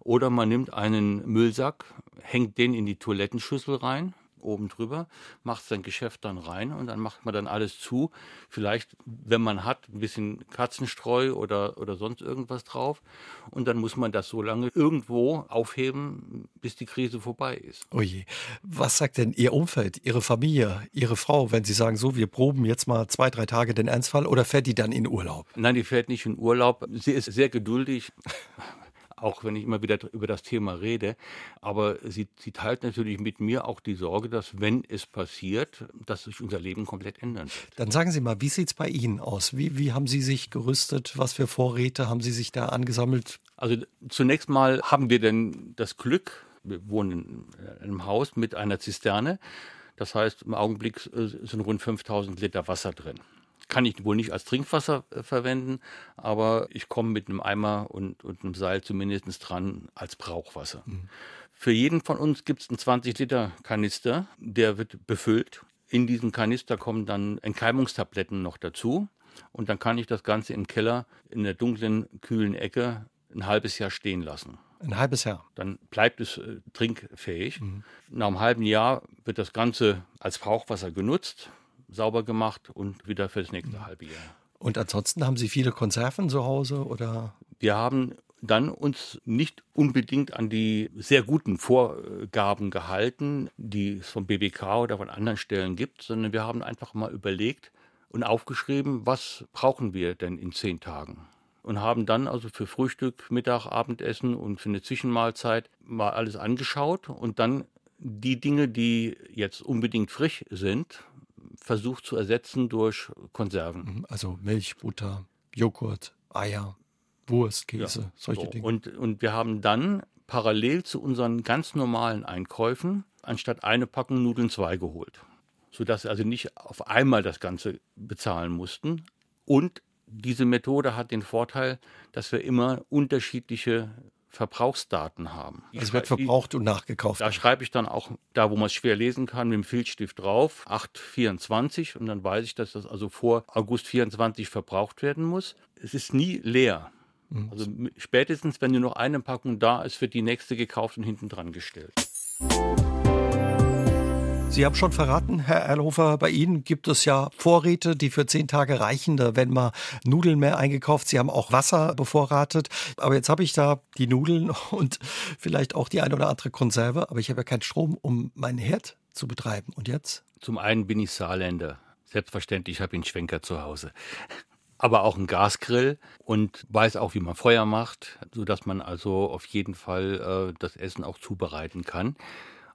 Oder man nimmt einen Müllsack, hängt den in die Toilettenschüssel rein oben drüber, macht sein Geschäft dann rein und dann macht man dann alles zu. Vielleicht, wenn man hat, ein bisschen Katzenstreu oder, oder sonst irgendwas drauf. Und dann muss man das so lange irgendwo aufheben, bis die Krise vorbei ist. Oje. Was sagt denn Ihr Umfeld, Ihre Familie, Ihre Frau, wenn Sie sagen, so, wir proben jetzt mal zwei, drei Tage den Ernstfall oder fährt die dann in Urlaub? Nein, die fährt nicht in Urlaub. Sie ist sehr geduldig auch wenn ich immer wieder über das Thema rede. Aber sie, sie teilt natürlich mit mir auch die Sorge, dass wenn es passiert, dass sich unser Leben komplett ändern wird. Dann sagen Sie mal, wie sieht es bei Ihnen aus? Wie, wie haben Sie sich gerüstet? Was für Vorräte haben Sie sich da angesammelt? Also zunächst mal haben wir denn das Glück, wir wohnen in einem Haus mit einer Zisterne. Das heißt, im Augenblick sind rund 5000 Liter Wasser drin kann ich wohl nicht als Trinkwasser äh, verwenden, aber ich komme mit einem Eimer und, und einem Seil zumindest dran als Brauchwasser. Mhm. Für jeden von uns gibt es einen 20 Liter Kanister, der wird befüllt. In diesem Kanister kommen dann Entkeimungstabletten noch dazu. Und dann kann ich das Ganze im Keller in der dunklen, kühlen Ecke ein halbes Jahr stehen lassen. Ein halbes Jahr. Dann bleibt es äh, trinkfähig. Mhm. Nach einem halben Jahr wird das Ganze als Brauchwasser genutzt, sauber gemacht und wieder für das nächste halbe Jahr. Und ansonsten haben Sie viele Konserven zu Hause oder? Wir haben dann uns nicht unbedingt an die sehr guten Vorgaben gehalten, die es vom BBK oder von anderen Stellen gibt, sondern wir haben einfach mal überlegt und aufgeschrieben, was brauchen wir denn in zehn Tagen und haben dann also für Frühstück, Mittag, Abendessen und für eine Zwischenmahlzeit mal alles angeschaut und dann die Dinge, die jetzt unbedingt frisch sind, versucht zu ersetzen durch Konserven. Mhm, also Milch, Butter, Joghurt, Eier, Wurst, Käse, ja, solche so. Dinge. Und, und wir haben dann parallel zu unseren ganz normalen Einkäufen anstatt eine Packung Nudeln zwei geholt. Sodass wir also nicht auf einmal das Ganze bezahlen mussten. Und diese Methode hat den Vorteil, dass wir immer unterschiedliche Verbrauchsdaten haben. Es wird verbraucht und nachgekauft. Da schreibe ich dann auch, da wo man es schwer lesen kann, mit dem Filzstift drauf, 824 und dann weiß ich, dass das also vor August 24 verbraucht werden muss. Es ist nie leer. Mhm. Also spätestens, wenn nur noch eine Packung da ist, wird die nächste gekauft und hinten dran gestellt. Sie haben schon verraten, Herr Erlhofer, bei Ihnen gibt es ja Vorräte, die für zehn Tage reichen. Da werden mal Nudeln mehr eingekauft. Sie haben auch Wasser bevorratet. Aber jetzt habe ich da die Nudeln [LAUGHS] und vielleicht auch die eine oder andere Konserve. Aber ich habe ja keinen Strom, um meinen Herd zu betreiben. Und jetzt? Zum einen bin ich Saarländer. Selbstverständlich habe ich einen Schwenker zu Hause aber auch einen Gasgrill und weiß auch, wie man Feuer macht, sodass man also auf jeden Fall äh, das Essen auch zubereiten kann.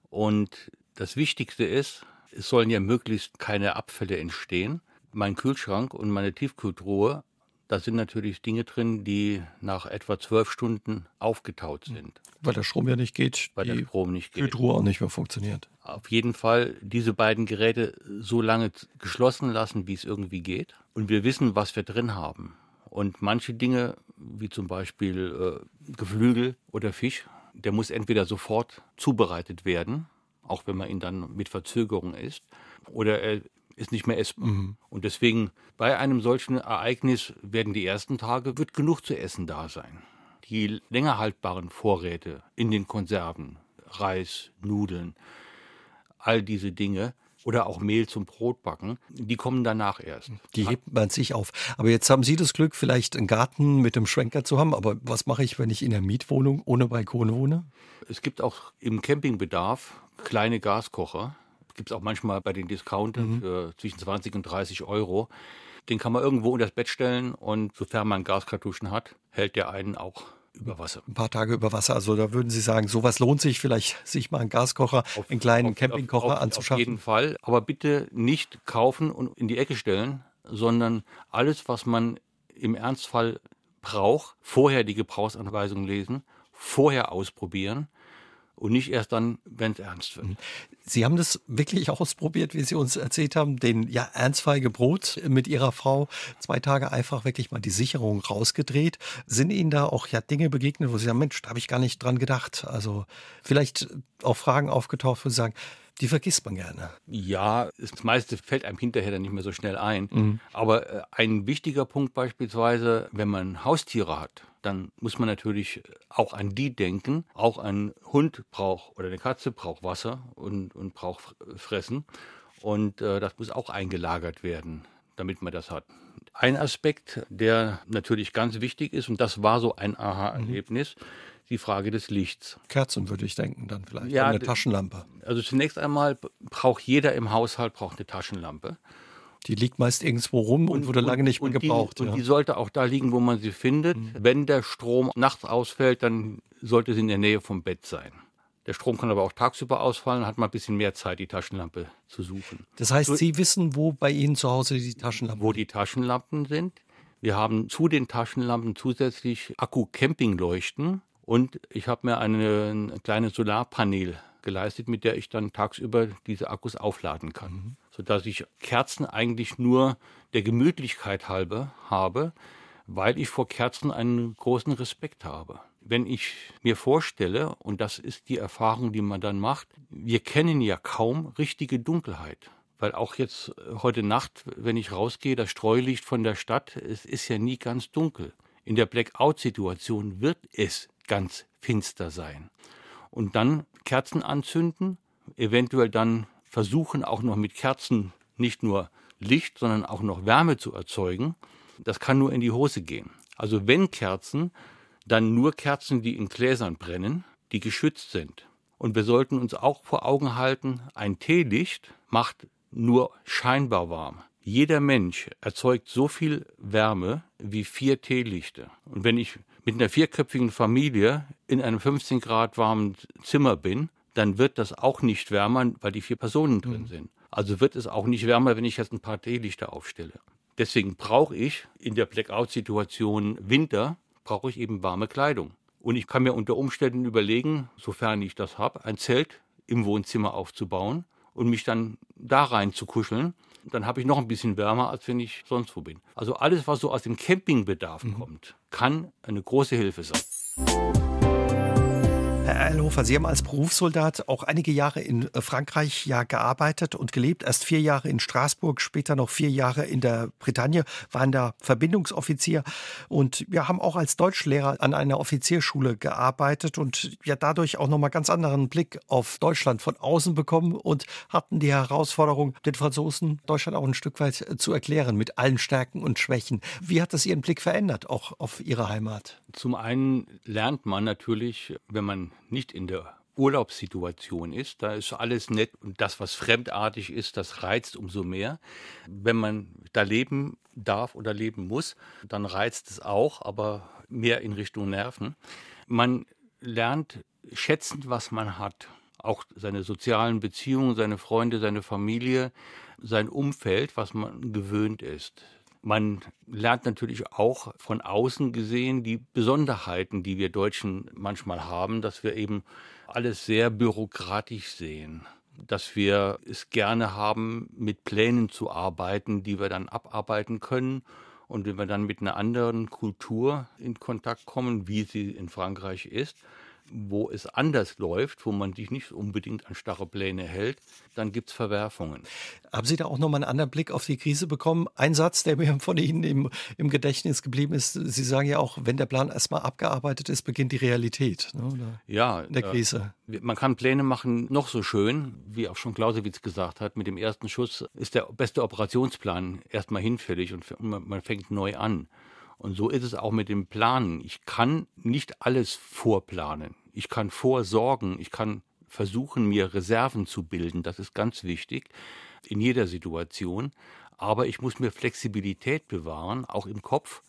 Und das Wichtigste ist, es sollen ja möglichst keine Abfälle entstehen. Mein Kühlschrank und meine Tiefkühltruhe, da sind natürlich Dinge drin, die nach etwa zwölf Stunden aufgetaut sind. Weil der Strom ja nicht geht, weil der Strom nicht geht. Kühltruhe auch nicht mehr funktioniert. Auf jeden Fall diese beiden Geräte so lange geschlossen lassen, wie es irgendwie geht. Und wir wissen, was wir drin haben. Und manche Dinge, wie zum Beispiel äh, Geflügel oder Fisch, der muss entweder sofort zubereitet werden, auch wenn man ihn dann mit Verzögerung isst, oder er ist nicht mehr essbar. Mhm. Und deswegen bei einem solchen Ereignis werden die ersten Tage wird genug zu essen da sein. Die länger haltbaren Vorräte in den Konserven, Reis, Nudeln, all diese Dinge oder auch Mehl zum Brotbacken, die kommen danach erst. Die hebt man sich auf. Aber jetzt haben Sie das Glück, vielleicht einen Garten mit dem Schwenker zu haben. Aber was mache ich, wenn ich in einer Mietwohnung ohne Balkon wohne? Es gibt auch im Campingbedarf kleine Gaskocher. Gibt es auch manchmal bei den Discountern mhm. für zwischen 20 und 30 Euro. Den kann man irgendwo unter das Bett stellen und sofern man Gaskartuschen hat, hält der einen auch über Wasser. Ein paar Tage über Wasser. Also da würden Sie sagen, sowas lohnt sich vielleicht, [LAUGHS] sich mal einen Gaskocher, auf, einen kleinen auf, Campingkocher auf, anzuschaffen. Auf jeden Fall. Aber bitte nicht kaufen und in die Ecke stellen, sondern alles, was man im Ernstfall braucht, vorher die Gebrauchsanweisung lesen, vorher ausprobieren und nicht erst dann, wenn es ernst wird. Sie haben das wirklich [LAUGHS] ausprobiert, wie Sie uns erzählt haben, den ja ernstfeige Brot mit Ihrer Frau. Zwei Tage einfach wirklich mal die Sicherung rausgedreht. Sind Ihnen da auch ja Dinge begegnet, wo Sie sagen, Mensch, da habe ich gar nicht dran gedacht. Also vielleicht auch Fragen aufgetaucht, wo Sie sagen, die vergisst man gerne. Ja, das meiste fällt einem hinterher dann nicht mehr so schnell ein. Mhm. Aber äh, ein wichtiger Punkt beispielsweise, wenn man Haustiere hat, dann muss man natürlich auch an die denken. Auch ein Hund braucht oder eine Katze braucht Wasser und, und braucht Fressen. Und äh, das muss auch eingelagert werden, damit man das hat. Ein Aspekt, der natürlich ganz wichtig ist, und das war so ein Aha-Erlebnis, mhm die Frage des Lichts. Kerzen würde ich denken dann vielleicht. Ja, eine Taschenlampe. Also zunächst einmal braucht jeder im Haushalt braucht eine Taschenlampe. Die liegt meist irgendwo rum und, und wurde lange nicht mehr gebraucht. Die, ja. Und die sollte auch da liegen, wo man sie findet. Mhm. Wenn der Strom nachts ausfällt, dann sollte sie in der Nähe vom Bett sein. Der Strom kann aber auch tagsüber ausfallen, hat man ein bisschen mehr Zeit, die Taschenlampe zu suchen. Das heißt, so, Sie wissen, wo bei Ihnen zu Hause die Taschenlampen sind? Wo die Taschenlampen sind. Wir haben zu den Taschenlampen zusätzlich Akku-Campingleuchten. Und ich habe mir eine, ein kleines Solarpanel geleistet, mit der ich dann tagsüber diese Akkus aufladen kann. Mhm. sodass ich Kerzen eigentlich nur der Gemütlichkeit halber habe, weil ich vor Kerzen einen großen Respekt habe. Wenn ich mir vorstelle, und das ist die Erfahrung, die man dann macht, wir kennen ja kaum richtige Dunkelheit. Weil auch jetzt heute Nacht, wenn ich rausgehe, das Streulicht von der Stadt, es ist ja nie ganz dunkel. In der Blackout-Situation wird es ganz finster sein. Und dann Kerzen anzünden, eventuell dann versuchen auch noch mit Kerzen nicht nur Licht, sondern auch noch Wärme zu erzeugen, das kann nur in die Hose gehen. Also wenn Kerzen, dann nur Kerzen, die in Gläsern brennen, die geschützt sind. Und wir sollten uns auch vor Augen halten, ein Teelicht macht nur scheinbar warm. Jeder Mensch erzeugt so viel Wärme wie vier Teelichter. Und wenn ich mit einer vierköpfigen Familie in einem 15 Grad warmen Zimmer bin, dann wird das auch nicht wärmer, weil die vier Personen drin mhm. sind. Also wird es auch nicht wärmer, wenn ich jetzt ein paar Teelichter aufstelle. Deswegen brauche ich in der Blackout-Situation Winter, brauche ich eben warme Kleidung. Und ich kann mir unter Umständen überlegen, sofern ich das habe, ein Zelt im Wohnzimmer aufzubauen und mich dann da rein zu kuscheln. Dann habe ich noch ein bisschen wärmer, als wenn ich sonst wo bin. Also alles, was so aus dem Campingbedarf mhm. kommt, kann eine große Hilfe sein. Herr Eilhofer, Sie haben als Berufssoldat auch einige Jahre in äh, Frankreich ja gearbeitet und gelebt. Erst vier Jahre in Straßburg, später noch vier Jahre in der Bretagne, waren da Verbindungsoffizier und wir ja, haben auch als Deutschlehrer an einer Offizierschule gearbeitet und ja dadurch auch nochmal ganz anderen Blick auf Deutschland von außen bekommen und hatten die Herausforderung, den Franzosen Deutschland auch ein Stück weit äh, zu erklären mit allen Stärken und Schwächen. Wie hat das Ihren Blick verändert, auch auf Ihre Heimat? Zum einen lernt man natürlich, wenn man nicht in der Urlaubssituation ist, da ist alles nett und das, was fremdartig ist, das reizt umso mehr. Wenn man da leben darf oder leben muss, dann reizt es auch, aber mehr in Richtung Nerven. Man lernt schätzen, was man hat. Auch seine sozialen Beziehungen, seine Freunde, seine Familie, sein Umfeld, was man gewöhnt ist. Man lernt natürlich auch von außen gesehen die Besonderheiten, die wir Deutschen manchmal haben, dass wir eben alles sehr bürokratisch sehen dass wir es gerne haben, mit Plänen zu arbeiten, die wir dann abarbeiten können. Und wenn wir dann mit einer anderen Kultur in Kontakt kommen, wie sie in Frankreich ist, wo es anders läuft, wo man sich nicht unbedingt an starre Pläne hält, dann gibt es Verwerfungen. Haben Sie da auch nochmal einen anderen Blick auf die Krise bekommen? Ein Satz, der mir [LAUGHS] von Ihnen im, im Gedächtnis geblieben ist, Sie sagen ja auch, wenn der Plan erstmal abgearbeitet ist, beginnt die Realität ne, ja, in der äh, Krise. Äh, man kann Pläne machen, noch so schön, wie auch schon Clausewitz gesagt hat, mit dem ersten Schuss ist der beste Operationsplan erstmal hinfällig und man fängt neu an. Und so ist es auch mit dem Planen. Ich kann nicht alles vorplanen. Ich kann vorsorgen. Ich kann versuchen, mir Reserven zu bilden. Das ist ganz wichtig in jeder Situation. Aber ich muss mir Flexibilität bewahren, auch im Kopf,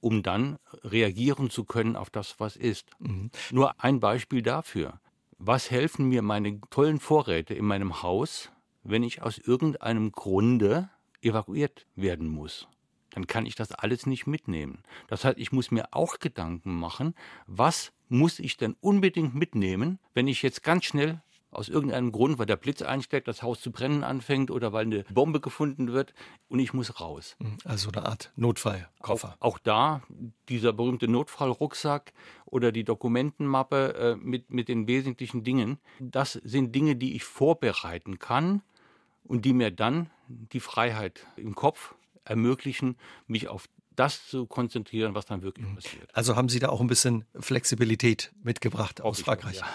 um dann reagieren zu können auf das, was ist. Mhm. Nur ein Beispiel dafür. Was helfen mir meine tollen Vorräte in meinem Haus, wenn ich aus irgendeinem Grunde evakuiert werden muss? Dann kann ich das alles nicht mitnehmen. Das heißt, ich muss mir auch Gedanken machen, was muss ich denn unbedingt mitnehmen, wenn ich jetzt ganz schnell aus irgendeinem Grund, weil der Blitz einsteckt, das Haus zu brennen anfängt oder weil eine Bombe gefunden wird und ich muss raus. Mhm, also eine Art Notfallkoffer. Auch, auch da dieser berühmte Notfallrucksack oder die Dokumentenmappe äh, mit, mit den wesentlichen Dingen. Das sind Dinge, die ich vorbereiten kann und die mir dann die Freiheit im Kopf ermöglichen, mich auf das zu konzentrieren, was dann wirklich mhm. passiert. Also haben Sie da auch ein bisschen Flexibilität mitgebracht aus Frankreich. Ja.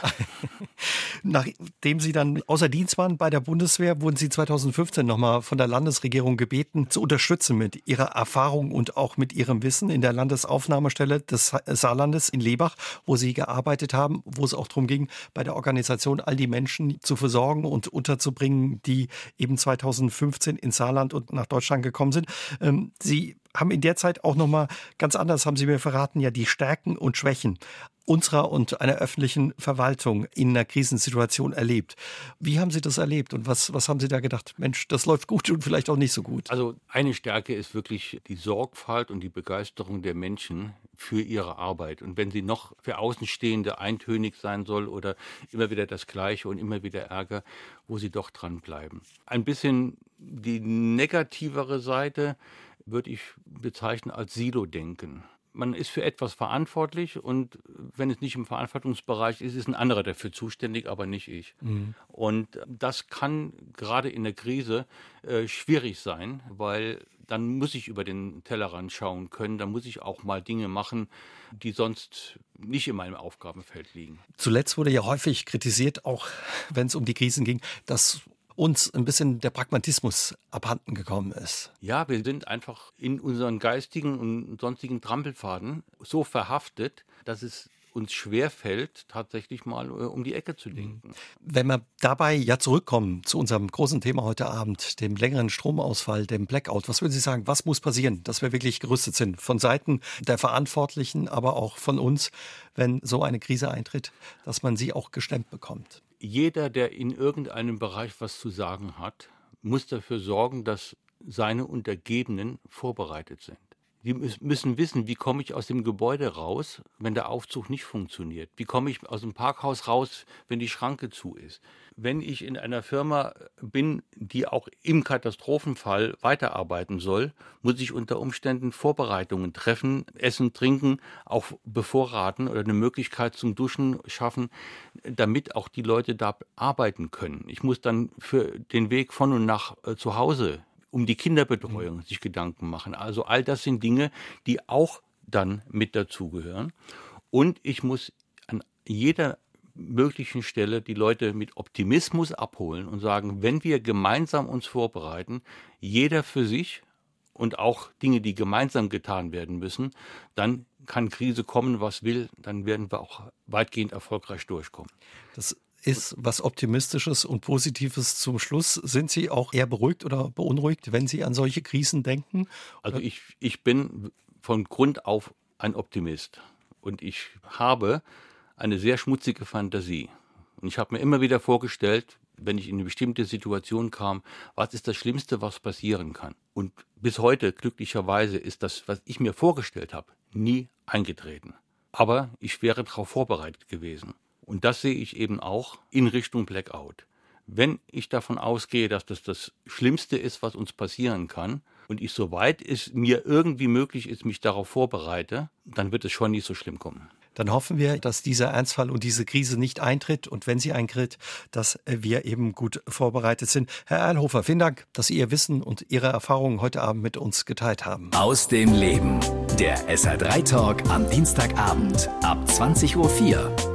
[LAUGHS] Nachdem Sie dann außer Dienst waren bei der Bundeswehr, wurden Sie 2015 nochmal von der Landesregierung gebeten, zu unterstützen mit Ihrer Erfahrung und auch mit Ihrem Wissen in der Landesaufnahmestelle des Saarlandes in Lebach, wo Sie gearbeitet haben, wo es auch darum ging, bei der Organisation all die Menschen zu versorgen und unterzubringen, die eben 2015 ins Saarland und nach Deutschland gekommen sind. Ähm, Sie haben in der Zeit auch nochmal ganz anders, haben Sie mir verraten, ja die Stärken und Schwächen unserer und einer öffentlichen Verwaltung in einer Krisensituation erlebt. Wie haben Sie das erlebt und was, was haben Sie da gedacht? Mensch, das läuft gut und vielleicht auch nicht so gut. Also eine Stärke ist wirklich die Sorgfalt und die Begeisterung der Menschen für ihre Arbeit. Und wenn sie noch für Außenstehende eintönig sein soll oder immer wieder das Gleiche und immer wieder Ärger, wo sie doch dranbleiben. Ein bisschen die negativere Seite würde ich bezeichnen als Silo-Denken man ist für etwas verantwortlich und wenn es nicht im Verantwortungsbereich ist, ist ein anderer dafür zuständig, aber nicht ich. Mhm. Und das kann gerade in der Krise äh, schwierig sein, weil dann muss ich über den Tellerrand schauen können, dann muss ich auch mal Dinge machen, die sonst nicht in meinem Aufgabenfeld liegen. Zuletzt wurde ja häufig kritisiert, auch wenn es um die Krisen ging, dass uns ein bisschen der Pragmatismus abhanden gekommen ist. Ja, wir sind einfach in unseren geistigen und sonstigen Trampelfaden so verhaftet, dass es uns schwerfällt, tatsächlich mal äh, um die Ecke zu denken. Wenn wir dabei ja zurückkommen zu unserem großen Thema heute Abend, dem längeren Stromausfall, dem Blackout, was würden Sie sagen, was muss passieren, dass wir wirklich gerüstet sind? Von Seiten der Verantwortlichen, aber auch von uns, wenn so eine Krise eintritt, dass man sie auch gestemmt bekommt? Jeder, der in irgendeinem Bereich was zu sagen hat, muss dafür sorgen, dass seine Untergebenen vorbereitet sind. Die müssen wissen, wie komme ich aus dem Gebäude raus, wenn der Aufzug nicht funktioniert? Wie komme ich aus dem Parkhaus raus, wenn die Schranke zu ist? Wenn ich in einer Firma bin, die auch im Katastrophenfall weiterarbeiten soll, muss ich unter Umständen Vorbereitungen treffen, Essen, Trinken, auch bevorraten oder eine Möglichkeit zum Duschen schaffen, damit auch die Leute da arbeiten können. Ich muss dann für den Weg von und nach äh, zu Hause um die Kinderbetreuung sich Gedanken machen. Also all das sind Dinge, die auch dann mit dazugehören. Und ich muss an jeder möglichen Stelle die Leute mit Optimismus abholen und sagen, wenn wir gemeinsam uns vorbereiten, jeder für sich und auch Dinge, die gemeinsam getan werden müssen, dann kann Krise kommen, was will, dann werden wir auch weitgehend erfolgreich durchkommen. Das ist was Optimistisches und Positives zum Schluss. Sind Sie auch eher beruhigt oder beunruhigt, wenn Sie an solche Krisen denken? Also ich, ich bin von Grund auf ein Optimist und ich habe eine sehr schmutzige Fantasie. Und ich habe mir immer wieder vorgestellt, wenn ich in eine bestimmte Situation kam, was ist das Schlimmste, was passieren kann. Und bis heute, glücklicherweise, ist das, was ich mir vorgestellt habe, nie eingetreten. Aber ich wäre darauf vorbereitet gewesen. Und das sehe ich eben auch in Richtung Blackout. Wenn ich davon ausgehe, dass das das Schlimmste ist, was uns passieren kann, und ich soweit es mir irgendwie möglich ist, mich darauf vorbereite, dann wird es schon nicht so schlimm kommen dann hoffen wir, dass dieser Ernstfall und diese Krise nicht eintritt und wenn sie eintritt, dass wir eben gut vorbereitet sind. Herr Erlhofer, vielen Dank, dass Sie Ihr Wissen und Ihre Erfahrungen heute Abend mit uns geteilt haben. Aus dem Leben. Der SR3 Talk am Dienstagabend ab 20.04 Uhr